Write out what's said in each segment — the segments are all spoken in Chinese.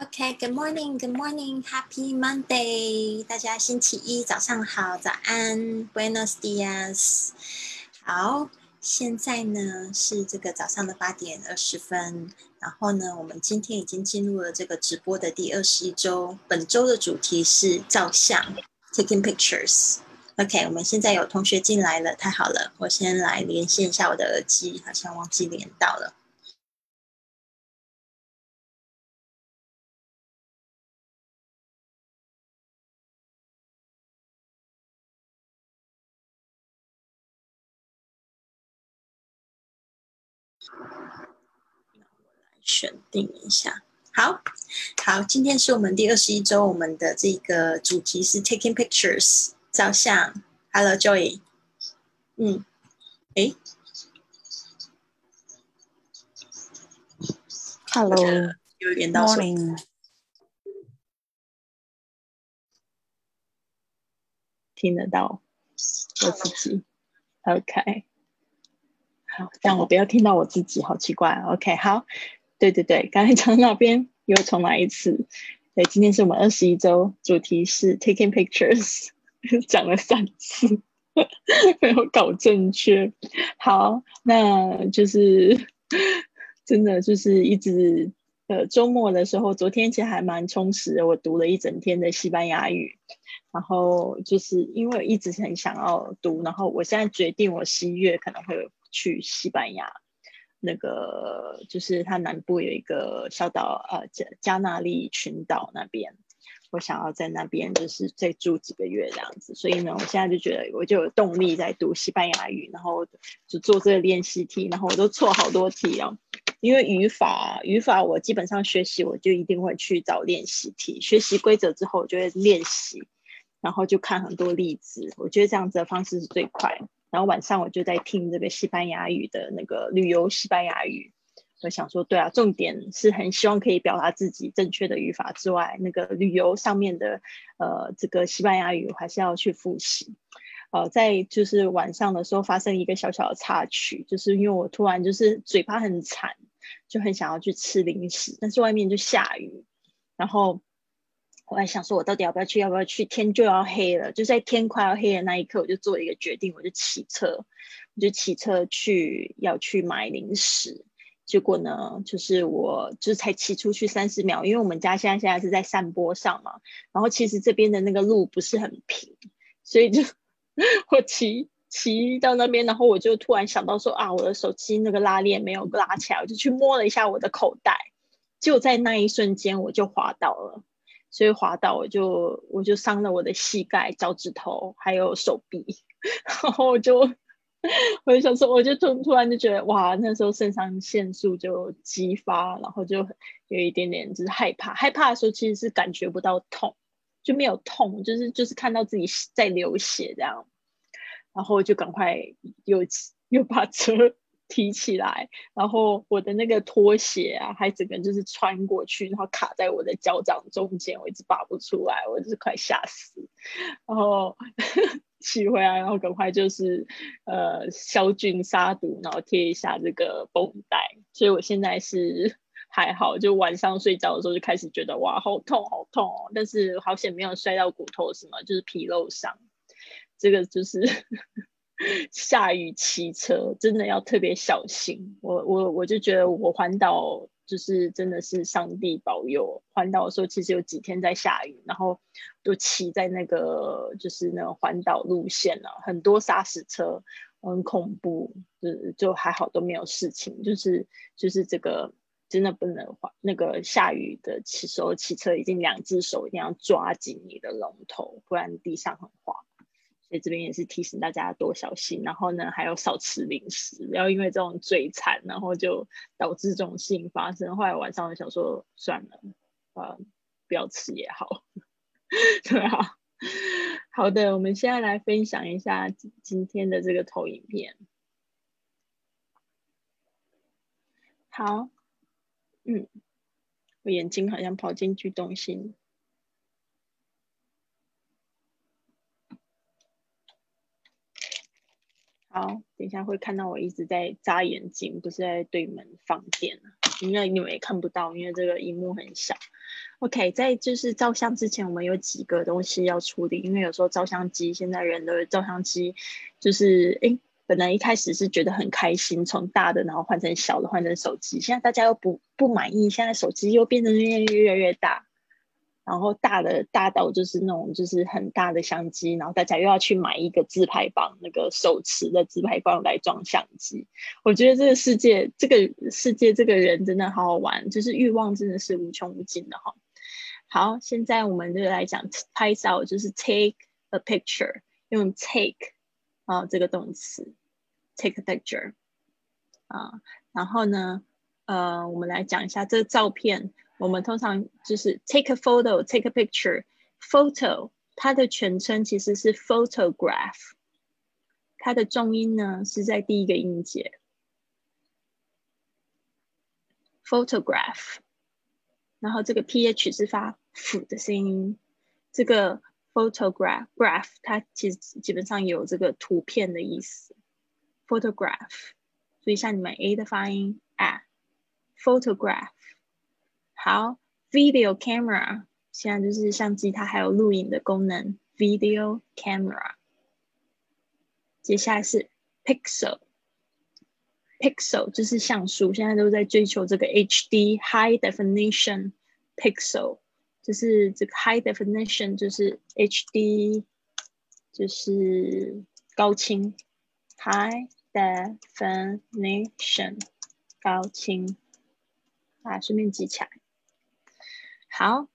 OK，Good morning，Good morning，Happy Monday，大家星期一早上好，早安，Buenos dias。好，现在呢是这个早上的八点二十分，然后呢，我们今天已经进入了这个直播的第二十一周，本周的主题是照相，taking pictures。OK，我们现在有同学进来了，太好了，我先来连线一下我的耳机，好像忘记连到了。选定一下，好好，今天是我们第二十一周，我们的这个主题是 taking pictures 照相。Hello Joy，嗯，哎，Hello，有点到声听得到我自己，OK，好，这样我不要听到我自己，好奇怪，OK，好。对对对，刚才讲到那边又重来一次。对，今天是我们二十一周，主题是 taking pictures，讲了三次，没有搞正确。好，那就是 真的就是一直呃周末的时候，昨天其实还蛮充实的，我读了一整天的西班牙语。然后就是因为一直很想要读，然后我现在决定我十一月可能会去西班牙。那个就是它南部有一个小岛，呃，加加纳利群岛那边，我想要在那边就是再住几个月这样子，所以呢，我现在就觉得我就有动力在读西班牙语，然后就做这个练习题，然后我都错好多题哦，因为语法语法我基本上学习我就一定会去找练习题，学习规则之后就会练习，然后就看很多例子，我觉得这样子的方式是最快。然后晚上我就在听这个西班牙语的那个旅游西班牙语，我想说，对啊，重点是很希望可以表达自己正确的语法之外，那个旅游上面的呃这个西班牙语还是要去复习。呃，在就是晚上的时候发生一个小小的插曲，就是因为我突然就是嘴巴很馋，就很想要去吃零食，但是外面就下雨，然后。我还想说，我到底要不要去？要不要去？天就要黑了，就在天快要黑的那一刻，我就做一个决定，我就骑车，我就骑车去要去买零食。结果呢，就是我就是才骑出去三十秒，因为我们家现在现在是在山坡上嘛，然后其实这边的那个路不是很平，所以就 我骑骑到那边，然后我就突然想到说啊，我的手机那个拉链没有拉起来，我就去摸了一下我的口袋，就在那一瞬间我就滑倒了。所以滑倒，我就我就伤了我的膝盖、脚趾头还有手臂，然后我就我就想说，我就突突然就觉得哇，那时候肾上腺素就激发，然后就有一点点就是害怕。害怕的时候其实是感觉不到痛，就没有痛，就是就是看到自己在流血这样，然后就赶快又又把车。提起来，然后我的那个拖鞋啊，还整个就是穿过去，然后卡在我的脚掌中间，我一直拔不出来，我就是快吓死。然后 骑回来，然后赶快就是呃消菌杀毒，然后贴一下这个绷带。所以我现在是 还好，就晚上睡觉的时候就开始觉得哇好痛好痛哦，但是好险没有摔到骨头什么，就是皮肉伤。这个就是。下雨骑车真的要特别小心。我我我就觉得我环岛就是真的是上帝保佑。环岛的时候其实有几天在下雨，然后都骑在那个就是那个环岛路线啊，很多沙石车，很恐怖。就就还好都没有事情，就是就是这个真的不能滑。那个下雨的骑时候骑车，已经两只手一定要抓紧你的龙头，不然地上很滑。所以这边也是提醒大家多小心，然后呢，还有少吃零食，不要因为这种嘴馋，然后就导致这种事情发生。后来晚上想说，算了，呃，不要吃也好。对啊，好的，我们现在来分享一下今天的这个投影片。好，嗯，我眼睛好像跑进去动心。好，等一下会看到我一直在眨眼睛，不是在对门放电因为你们也看不到，因为这个荧幕很小。OK，在就是照相之前，我们有几个东西要处理，因为有时候照相机现在人的照相机就是诶，本来一开始是觉得很开心，从大的然后换成小的，换成手机，现在大家又不不满意，现在手机又变得越越来越大。然后大的大到就是那种就是很大的相机，然后大家又要去买一个自拍棒，那个手持的自拍棒来装相机。我觉得这个世界，这个世界，这个人真的好好玩，就是欲望真的是无穷无尽的哈。好，现在我们就来讲拍照，就是 take a picture，用 take 啊这个动词，take a picture 啊，然后呢，呃，我们来讲一下这个照片。我们通常就是 take a photo, take a picture. Photo 它的全称其实是 photograph，它的重音呢是在第一个音节 photograph，然后这个 ph 是发 f 的声音。这个 photograph graph 它其实基本上有这个图片的意思。photograph，注意一下你们 a 的发音啊，photograph。好，video camera 现在就是相机，它还有录影的功能。video camera，接下来是 pixel，pixel 就是像素，现在都在追求这个 HD high definition pixel，就是这个 high definition 就是 HD，就是高清 high definition 高清，啊，顺便记起来。好，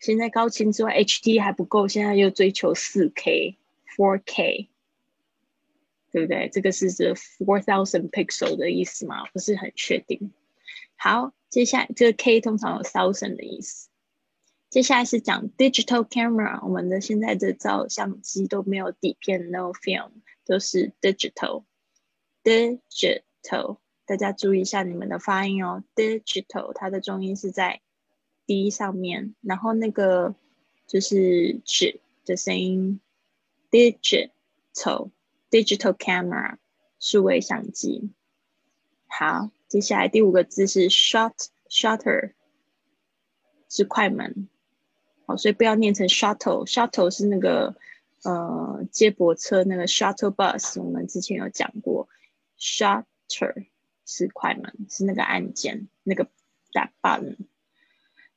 现在高清之外，HD 还不够，现在又追求四 K、Four K，对不对？这个是这 Four thousand pixel 的意思吗？不是很确定。好，接下来这个 K 通常有 thousand 的意思。接下来是讲 digital camera，我们的现在的照相机都没有底片，no film，都是 digital。digital，大家注意一下你们的发音哦，digital，它的重音是在。D 上面，然后那个就是指的声音，digital digital camera 数位相机。好，接下来第五个字是 shut shutter 是快门，好，所以不要念成 shuttle，shuttle 是那个呃接驳车那个 shuttle bus，我们之前有讲过，shutter 是快门，是那个按键那个打 button。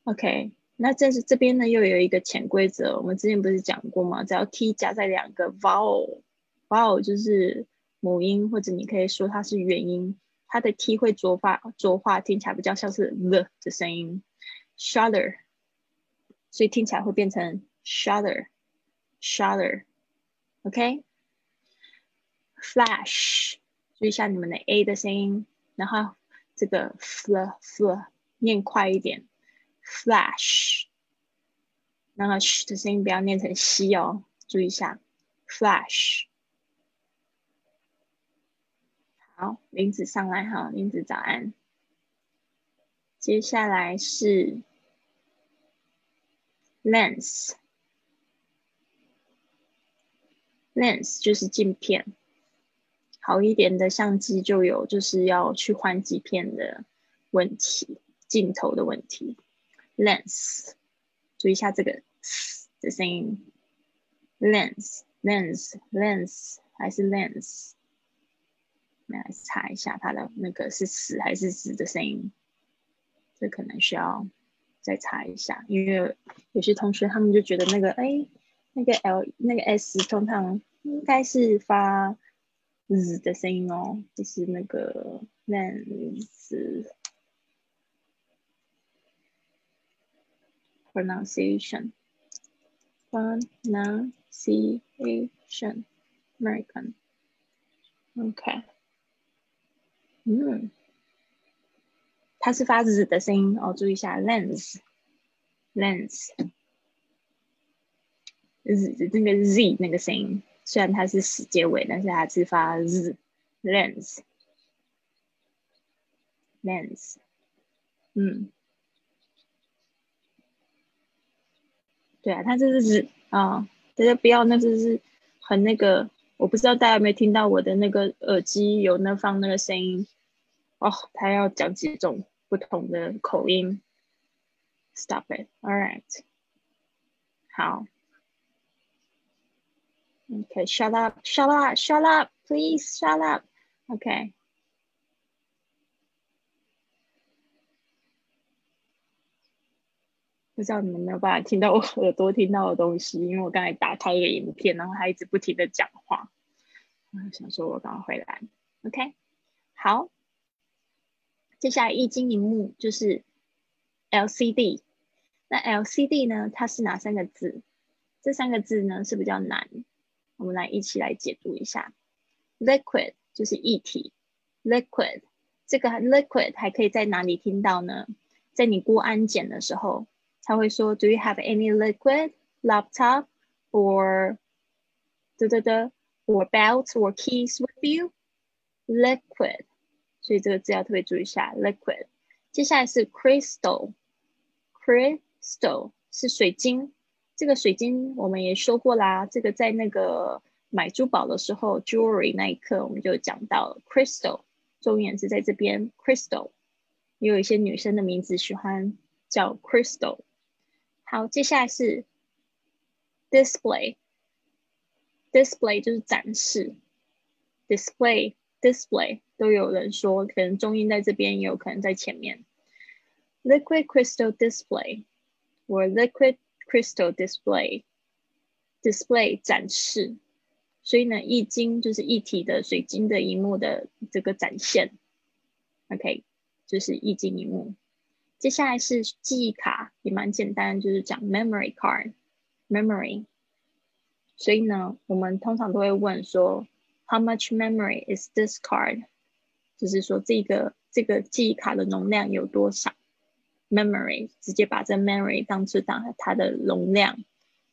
OK，那这是这边呢又有一个潜规则，我们之前不是讲过吗？只要 T 加在两个 vowel，vowel 就是母音，或者你可以说它是元音，它的 T 会浊化，浊化听起来比较像是 the 的声音，shutter，所以听起来会变成 shutter，shutter，OK，flash，注意一下你们的 A 的声音，然后这个 fl fl 念快一点。Flash，那个 sh 的声音不要念成西哦，注意一下。Flash，好，林子上来哈，林子早安。接下来是 Lens，Lens 就是镜片，好一点的相机就有就是要去换镜片的问题，镜头的问题。lens，注意一下这个的声音，lens，lens，lens 还是 lens？来查一下它的那个是死还是死的声音，这可能需要再查一下，因为有些同学他们就觉得那个哎，那个 l 那个 s 通常应该是发 z 的声音哦，就是那个 lens。pronunciation pronunciation American OK 嗯，它是发 z 的声音哦，注意一下 lens lens z 那个 z 那个声音，虽然它是死结尾，但是它是发 z lens lens 嗯。 对啊，它这是指啊，大家不要那就是很那个，我不知道大家有没有听到我的那个耳机有那放那个声音哦，他要讲几种不同的口音。Stop it. All right. 好。Okay, shut up, shut up, shut up, please shut up. Okay. 不知道你们有没有办法听到我耳朵听到的东西，因为我刚才打开一个影片，然后他一直不停的讲话。我想说，我刚回来。OK，好。接下来易经荧幕就是 LCD。那 LCD 呢？它是哪三个字？这三个字呢是比较难。我们来一起来解读一下。Liquid 就是液体，Liquid 这个 Liquid 还可以在哪里听到呢？在你过安检的时候，他会说 Do you have any liquid laptop or 的的的 or belt or keys with you? Liquid，所以这个字要特别注意一下。Liquid，接下来是 Crystal，Crystal 是水晶。这个水晶我们也说过啦，这个在那个买珠宝的时候，jewelry 那一刻我们就讲到 crystal，重点是在这边 crystal，也有一些女生的名字喜欢叫 crystal。好，接下来是 display，display 就是展示，display display 都有人说，可能重音在这边，也有可能在前面，liquid crystal display 或 liquid Crystal display display 展示，所以呢，易经就是一体的水晶的荧幕的这个展现。OK，就是易经荧幕。接下来是记忆卡，也蛮简单，就是讲 memory card memory。所以呢，我们通常都会问说，How much memory is this card？就是说这个这个记忆卡的容量有多少？memory 直接把这 memory 当成当它的容量，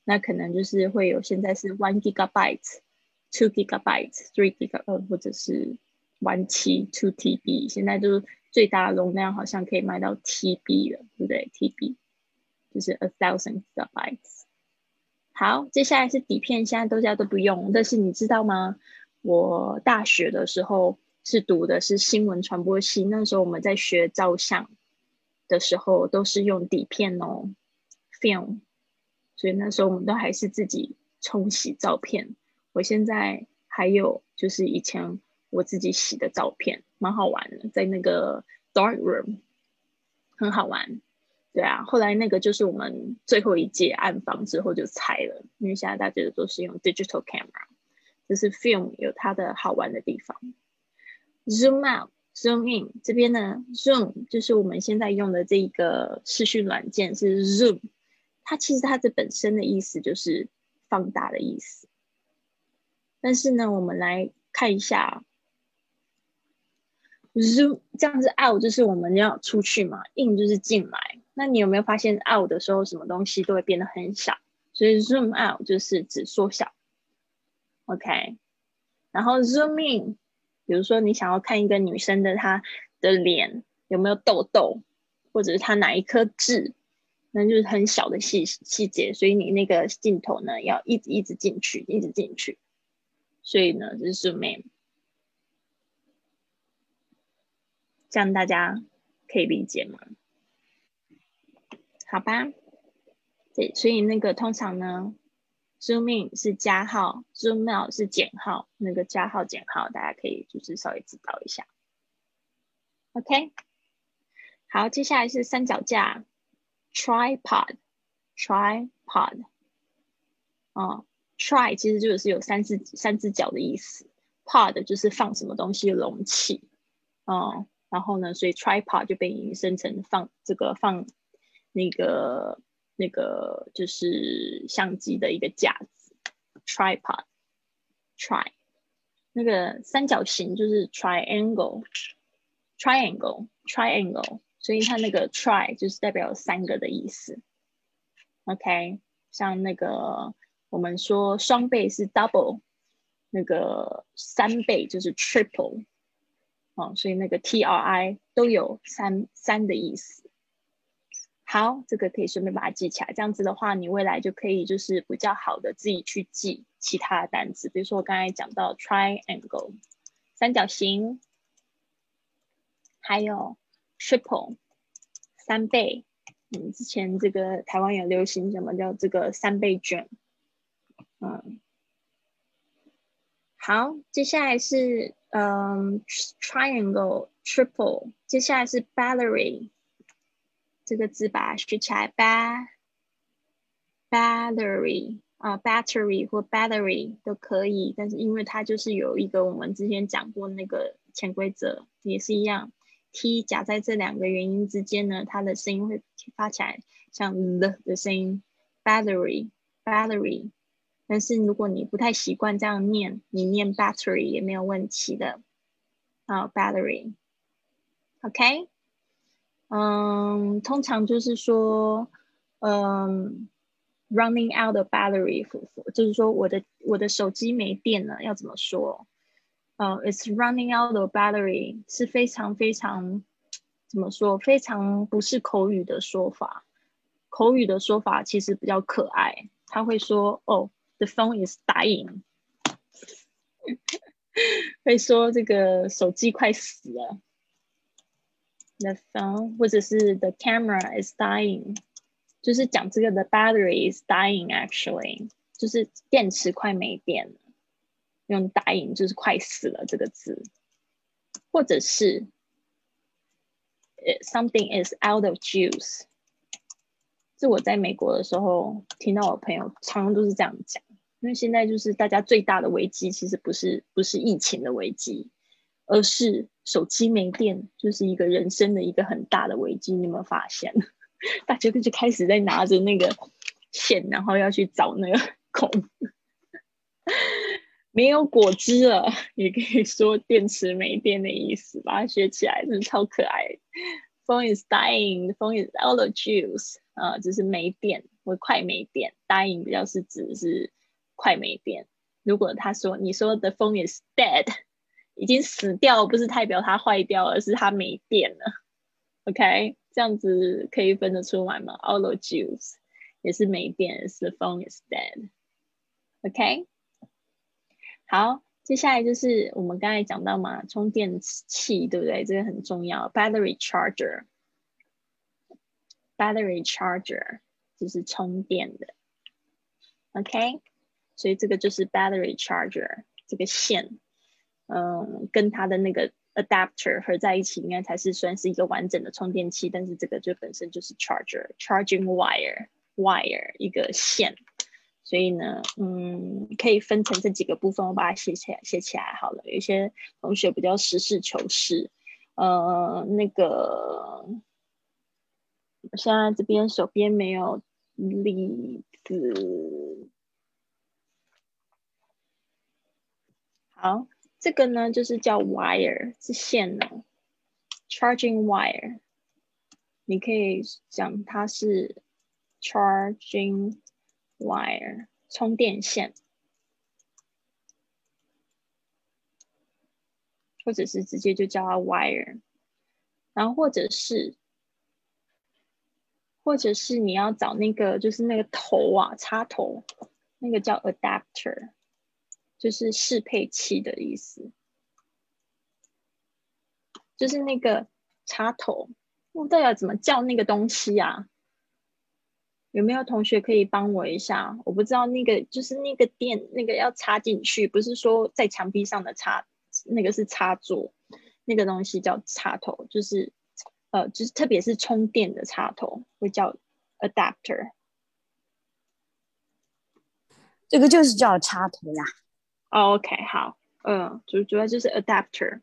那可能就是会有现在是 one gigabyte，two gigabyte，three gigabyte，或者是 one 七 two TB，现在就是最大的容量好像可以卖到 TB 了，对不对？TB 就是 a thousand gigabytes。好，接下来是底片，现在大家都不用，但是你知道吗？我大学的时候是读的是新闻传播系，那时候我们在学照相。的时候都是用底片哦，film，所以那时候我们都还是自己冲洗照片。我现在还有就是以前我自己洗的照片，蛮好玩的，在那个 dark room，很好玩。对啊，后来那个就是我们最后一届暗房之后就拆了，因为现在大家都是用 digital camera，就是 film 有它的好玩的地方，zoom out。Zoom in 这边呢，Zoom 就是我们现在用的这一个视讯软件是 Zoom，它其实它的本身的意思就是放大的意思。但是呢，我们来看一下 Zoom 这样子 out 就是我们要出去嘛，in 就是进来。那你有没有发现 out 的时候，什么东西都会变得很小？所以 Zoom out 就是指缩小。OK，然后 Zoom in。比如说，你想要看一个女生的她的脸有没有痘痘，或者是她哪一颗痣，那就是很小的细细节，所以你那个镜头呢要一直一直进去，一直进去。所以呢，就是 zoom in，这样大家可以理解吗？好吧，对，所以那个通常呢。Zoom in 是加号，Zoom out 是减号。那个加号减号，大家可以就是稍微知道一下。OK，好，接下来是三脚架，tripod，tripod。哦，tri 其实就是有三只三只脚的意思，pod 就是放什么东西的容器。哦，然后呢，所以 tripod 就被引申成放这个放那个。那个就是相机的一个架子，tripod，tri，那个三角形就是 triangle，triangle，triangle，所以它那个 tri 就是代表三个的意思。OK，像那个我们说双倍是 double，那个三倍就是 triple，哦，所以那个 tri 都有三三的意思。好，这个可以顺便把它记起来。这样子的话，你未来就可以就是比较好的自己去记其他的单词。比如说我刚才讲到 triangle 三角形，还有 triple 三倍。嗯，之前这个台湾有流行什么叫这个三倍卷？嗯，好，接下来是嗯，triangle triple，接下来是 battery 这个字把它学起来，ba battery 啊，battery 或 battery 都可以，但是因为它就是有一个我们之前讲过那个潜规则，也是一样。t 夹在这两个元音之间呢，它的声音会发起来像 the 的声音，battery battery。但是如果你不太习惯这样念，你念 battery 也没有问题的。啊，battery，OK，嗯，通常就是说，嗯，running out of battery，就是说我的我的手机没电了，要怎么说？呃，it's running out of battery 是非常非常怎么说？非常不是口语的说法。口语的说法其实比较可爱，他会说：“哦，the phone is dying。”会说这个手机快死了。The phone 或者是 the camera is dying，就是讲这个 the battery is dying actually，就是电池快没电了。用 dying 就是快死了这个字，或者是 something is out of juice。这我在美国的时候听到我朋友常常都是这样讲，因为现在就是大家最大的危机其实不是不是疫情的危机，而是手机没电，就是一个人生的一个很大的危机。你有没有发现？大家就开始在拿着那个线，然后要去找那个孔。没有果汁了，也可以说电池没电的意思，把它学起来，真的超可爱。Phone is dying, phone is out of juice，啊，就是没电或快没电。Dying 比较是指是快没电。如果他说你说的 phone is dead，已经死掉，不是代表它坏掉，而是它没电了。OK，这样子可以分得出来吗？All the juice 也是没电，是 phone is dead。OK。好，接下来就是我们刚才讲到嘛，充电器对不对？这个很重要，battery charger，battery charger 就是充电的，OK，所以这个就是 battery charger 这个线，嗯，跟它的那个 adapter 合在一起，应该才是算是一个完整的充电器。但是这个就本身就是 charger，charging wire，wire 一个线。所以呢，嗯，可以分成这几个部分，我把它写起来，写起来好了。有些同学比较实事求是，呃，那个我现在这边手边没有例子。好，这个呢就是叫 wire，是线呢，charging wire，你可以讲它是 charging。wire 充电线，或者是直接就叫它 wire，然后或者是，或者是你要找那个就是那个头啊插头，那个叫 adapter，就是适配器的意思，就是那个插头，我到底要怎么叫那个东西啊？有没有同学可以帮我一下？我不知道那个就是那个电那个要插进去，不是说在墙壁上的插，那个是插座，那个东西叫插头，就是呃，就是特别是充电的插头会叫 adapter。这个就是叫插头呀。OK，好，嗯，主主要就是 adapter，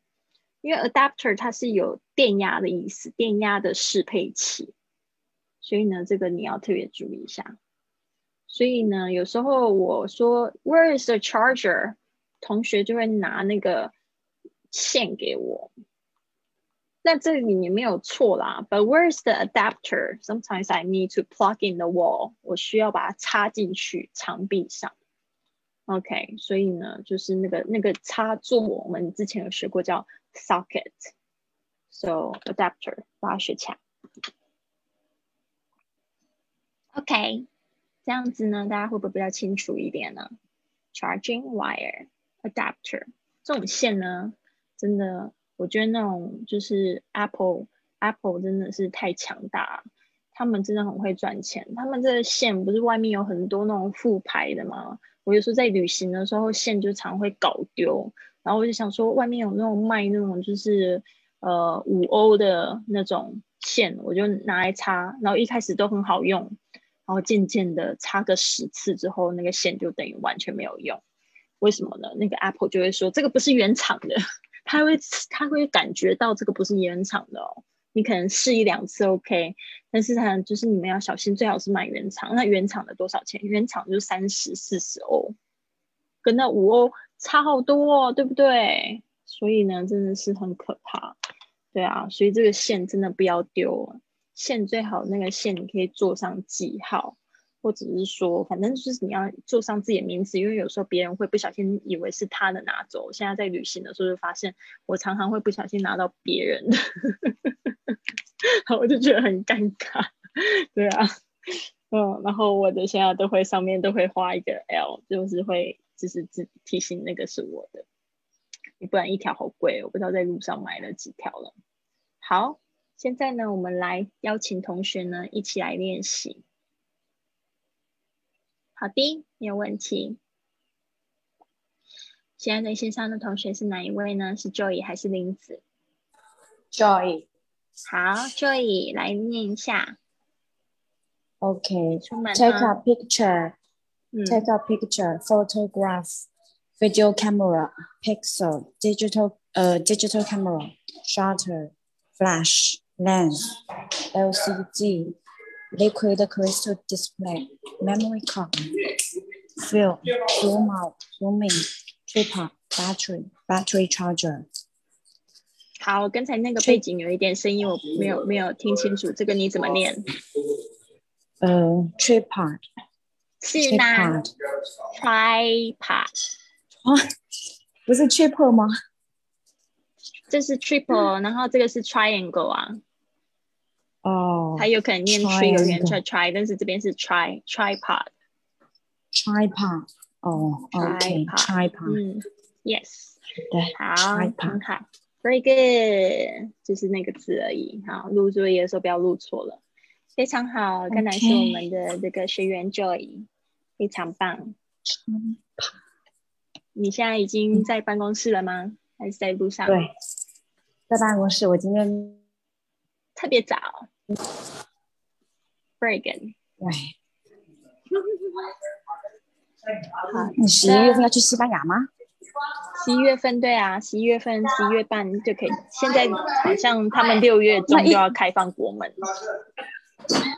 因为 adapter 它是有电压的意思，电压的适配器。所以呢，这个你要特别注意一下。所以呢，有时候我说 Where is the charger？同学就会拿那个线给我。那这里也没有错啦。But where is the adapter？Sometimes I need to plug in the wall。我需要把它插进去墙壁上。OK，所以呢，就是那个那个插座，我们之前有学过叫 socket。So adapter，把它学起来。OK，这样子呢，大家会不会比较清楚一点呢？Charging wire adapter 这种线呢，真的，我觉得那种就是 Apple Apple 真的是太强大了，他们真的很会赚钱。他们这个线不是外面有很多那种副牌的吗？我有时候在旅行的时候，线就常会搞丢，然后我就想说，外面有那种卖那种就是呃五欧的那种线，我就拿来插，然后一开始都很好用，然后渐渐的插个十次之后，那个线就等于完全没有用。为什么呢？那个 Apple 就会说这个不是原厂的，他会他会感觉到这个不是原厂的哦。你可能试一两次 OK，但是它就是你们要小心，最好是买原厂。那原厂的多少钱？原厂就三十四十欧，跟那五欧差好多，哦，对不对？所以呢，真的是很可怕。对啊，所以这个线真的不要丢，线最好那个线你可以做上记号。或者是说，反正就是你要做上自己的名字，因为有时候别人会不小心以为是他的拿走。现在在旅行的时候就发现，我常常会不小心拿到别人的，我就觉得很尴尬。对啊，嗯，然后我的现在都会上面都会画一个 L，就是会就是自提醒那个是我的，你不然一条好贵，我不知道在路上买了几条了。好，现在呢，我们来邀请同学呢一起来练习。好的，没有问题。现在在线上的同学是哪一位呢？是 Joy 还是林子？Joy。好，Joy 来念一下。Okay. Take a picture. Take a picture. Photograph. Video camera. Pixel. Digital. Uh, digital camera. Shutter. Flash. Lens. LCD. Liquid crystal display, memory card, film, zoom out, zoom in, tripod, battery, battery charger。好，刚才那个背景有一点声音，我没有没有听清楚，这个你怎么念？呃，tripod。是吗？tripod。啊，不是 triple 吗？这是 triple，然后这个是 triangle 啊。哦，它有可能念 tree 有人 try try，但是这边是 try tripod。tripod，哦，OK，tripod，嗯，yes，对，好，很好，very good，就是那个字而已，好，录作业的时候不要录错了，非常好，刚才是我们的这个学员 Joy，非常棒。你现在已经在办公室了吗？还是在路上？对，在办公室，我今天特别早。对。好，你十一月份要去西班牙吗？十一月份，对啊，十一月份，十一月半就可以。现在好像他们六月中就要开放国门。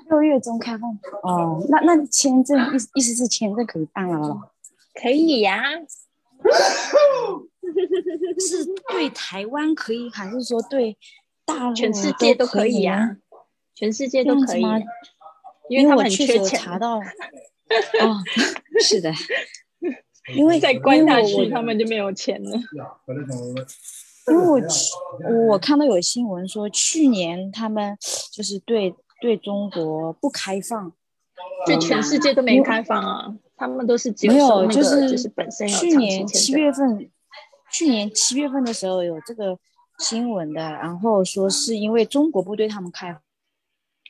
六月中开放？哦，那那签证意意思是签证可以办了了？可以呀。是对台湾可以，还是说对大全世界都可以呀？全世界都可以，因为他们确实查到，哦，是的，因为再关下去他们就没有钱了。因为我我看到有新闻说，去年他们就是对对中国不开放，对全世界都没开放啊，他们都是没有，就是就是本身去年七月份，去年七月份的时候有这个新闻的，然后说是因为中国不对他们开。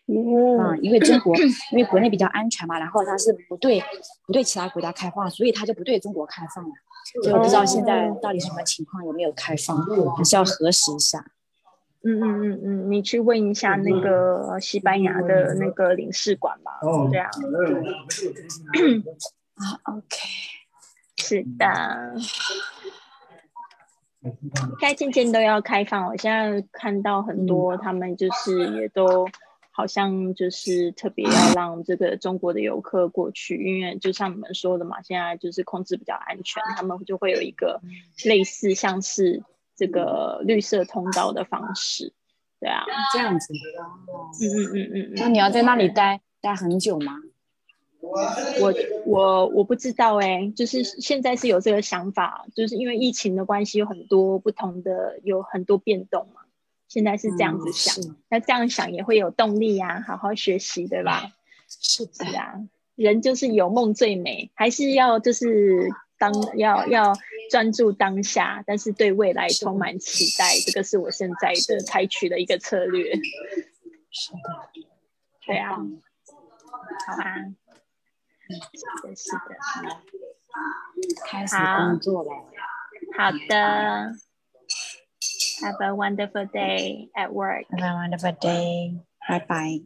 嗯，因为中国，因为国内比较安全嘛，然后它是不对不对其他国家开放，所以它就不对中国开放了。就不知道现在到底什么情况，有没有开放，还是要核实一下。嗯嗯嗯嗯，你去问一下那个西班牙的那个领事馆吧。哦，这样。啊，OK，是的，该渐渐都要开放。我现在看到很多，他们就是也都。好像就是特别要让这个中国的游客过去，因为就像你们说的嘛，现在就是控制比较安全，他们就会有一个类似像是这个绿色通道的方式，对啊，这样子。嗯嗯嗯嗯。那你要在那里待待很久吗？我我我不知道哎，就是现在是有这个想法，就是因为疫情的关系，有很多不同的，有很多变动嘛。现在是这样子想，那这样想也会有动力呀，好好学习，对吧？是的。啊，人就是有梦最美，还是要就是当要要专注当下，但是对未来充满期待。这个是我现在的采取的一个策略。是的，对啊，好啊，是的，是的，开始工作了。好的，Have a wonderful day at work. Have a wonderful day. Bye bye.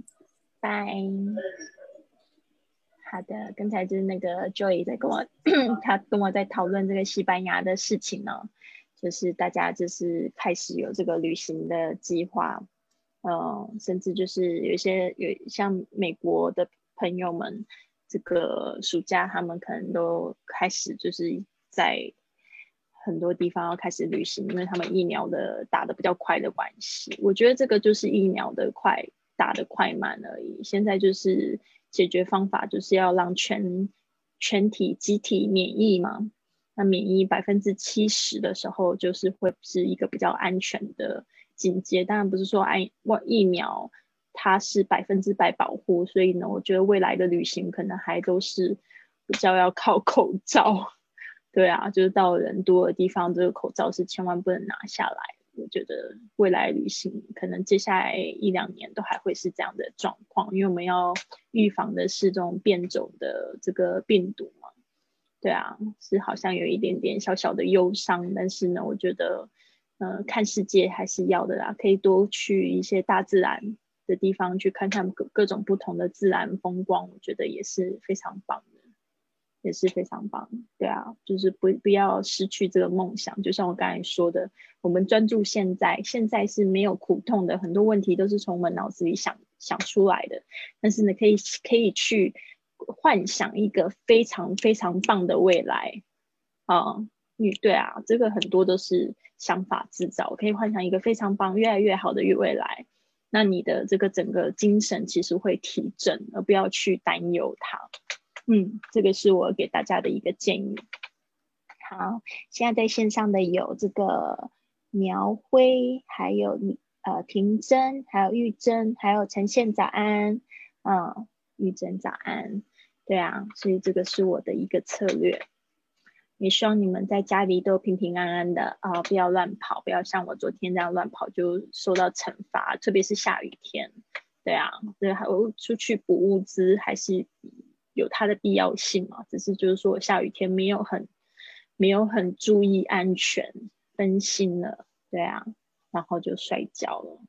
Bye. 好的，刚才就是那个 Joy 在跟我，他跟我在讨论这个西班牙的事情呢，就是大家就是开始有这个旅行的计划，嗯，甚至就是有一些有像美国的朋友们，这个暑假他们可能都开始就是在很多地方要开始旅行，因为他们疫苗的打的比较快的关系。我觉得这个就是疫苗的快打的快慢而已，现在就是。解决方法就是要让全全体集体免疫嘛？那免疫百分之七十的时候，就是会是一个比较安全的境界。当然不是说安疫苗它是百分之百保护，所以呢，我觉得未来的旅行可能还都是比较要靠口罩。对啊，就是到人多的地方，这个口罩是千万不能拿下来。我觉得未来旅行可能接下来一两年都还会是这样的状况，因为我们要预防的是这种变种的这个病毒嘛。对啊，是好像有一点点小小的忧伤，但是呢，我觉得，呃，看世界还是要的啦，可以多去一些大自然的地方去看看各各种不同的自然风光，我觉得也是非常棒。也是非常棒，对啊，就是不不要失去这个梦想。就像我刚才说的，我们专注现在，现在是没有苦痛的，很多问题都是从我们脑子里想想出来的。但是呢，可以可以去幻想一个非常非常棒的未来啊！你对啊，这个很多都是想法制造，可以幻想一个非常棒、越来越好的未来。那你的这个整个精神其实会提振，而不要去担忧它。嗯，这个是我给大家的一个建议。好，现在在线上的有这个苗辉，还有你呃婷真，还有玉珍，还有陈宪早安，嗯，玉珍早安，对啊，所以这个是我的一个策略。也希望你们在家里都平平安安的啊，不要乱跑，不要像我昨天这样乱跑就受到惩罚，特别是下雨天。对啊，对，还出去补物资还是。有它的必要性嘛？只是就是说下雨天没有很没有很注意安全，分心了，对啊，然后就摔跤了。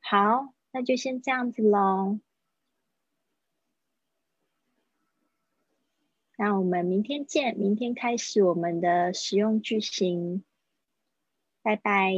好，那就先这样子喽。那我们明天见，明天开始我们的实用句型。拜拜。